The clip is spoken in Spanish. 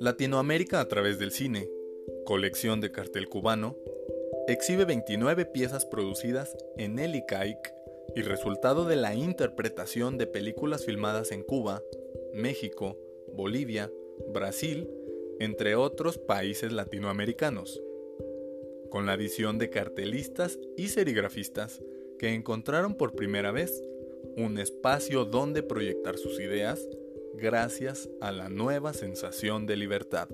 Latinoamérica a través del cine, colección de cartel cubano, exhibe 29 piezas producidas en el ICAIC y resultado de la interpretación de películas filmadas en Cuba, México, Bolivia, Brasil, entre otros países latinoamericanos, con la visión de cartelistas y serigrafistas que encontraron por primera vez un espacio donde proyectar sus ideas gracias a la nueva sensación de libertad.